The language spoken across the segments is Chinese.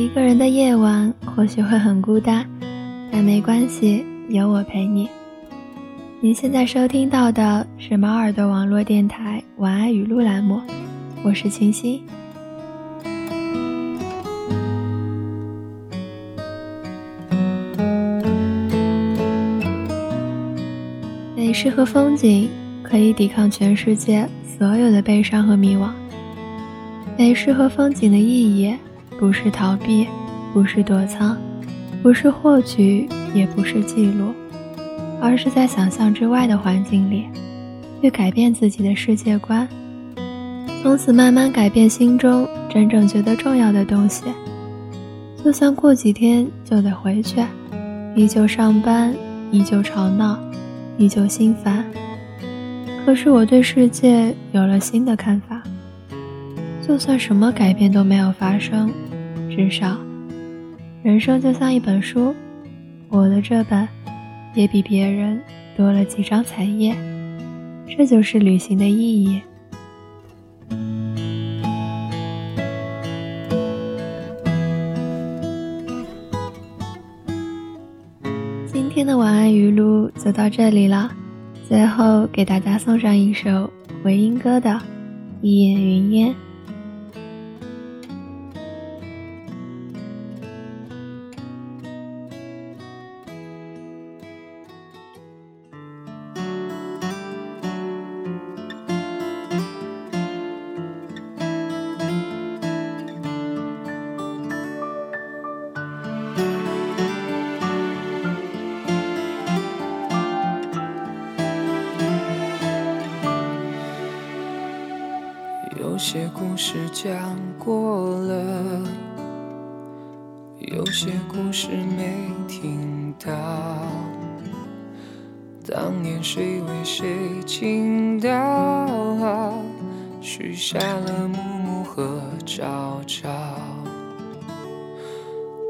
一个人的夜晚或许会很孤单，但没关系，有我陪你。您现在收听到的是猫耳朵网络电台晚安语录栏目，我是清新。美食和风景可以抵抗全世界所有的悲伤和迷惘。美食和风景的意义，不是逃避，不是躲藏，不是获取，也不是记录，而是在想象之外的环境里，去改变自己的世界观，从此慢慢改变心中真正觉得重要的东西。就算过几天就得回去，依旧上班，依旧吵闹。依旧心烦，可是我对世界有了新的看法。就算什么改变都没有发生，至少，人生就像一本书，我的这本也比别人多了几张彩页。这就是旅行的意义。今天的晚安语录就到这里了，最后给大家送上一首回音哥的《一眼云烟》。有些故事讲过了，有些故事没听到。当年谁为谁倾倒，许下了暮暮和朝朝，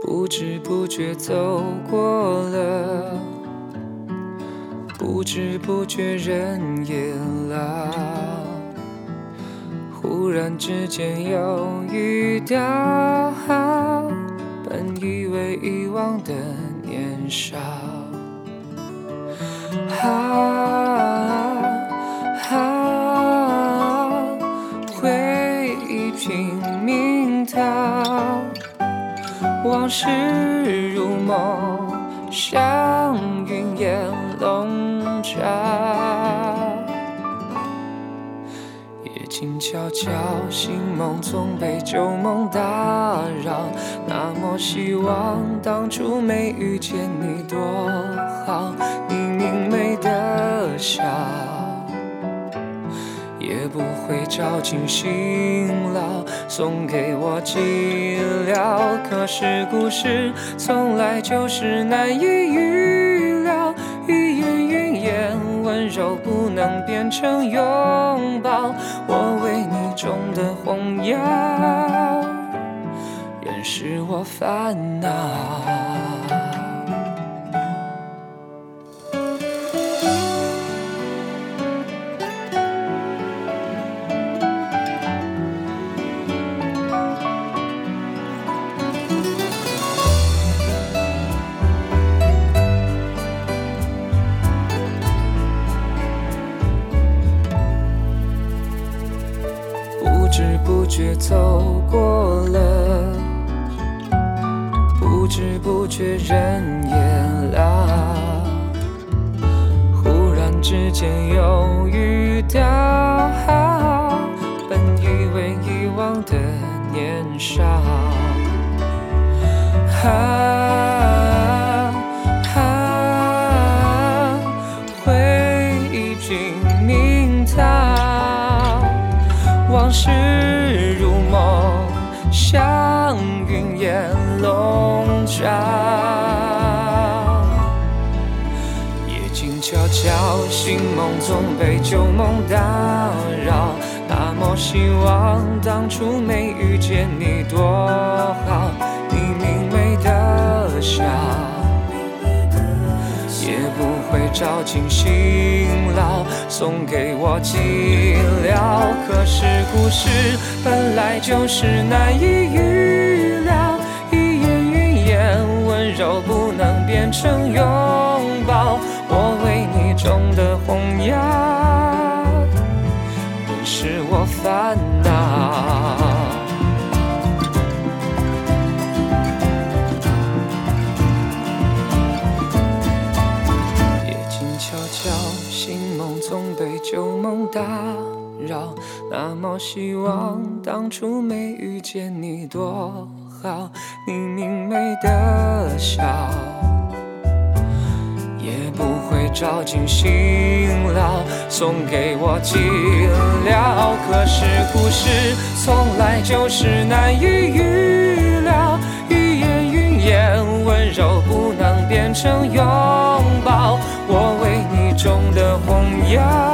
不知不觉走过了，不知不觉人也老。忽然之间又遇到，本以为遗忘的年少，啊啊，回忆拼命逃，往事如梦，像云烟笼罩。静悄悄，醒梦总被旧梦打扰。那么希望当初没遇见你多好，你明媚的笑，也不会照进心牢，送给我寂寥。可是故事从来就是难以预料想变成拥抱，我为你种的红药，掩饰我烦恼。觉走过了，不知不觉人也老，忽然之间又遇到，本以为遗忘的年少。啊往事，像云烟笼罩。夜静悄悄，醒梦总被旧梦打扰。那么希望当初没遇见你多好，会照进心牢送给我寂寥。可是故事本来就是难以预料一言一页温柔不能变成永。希望当初没遇见你多好，你明媚的笑，也不会照进心牢，送给我寂寥。可是故事从来就是难以预料，语言云烟温柔不能变成拥抱，我为你种的红药。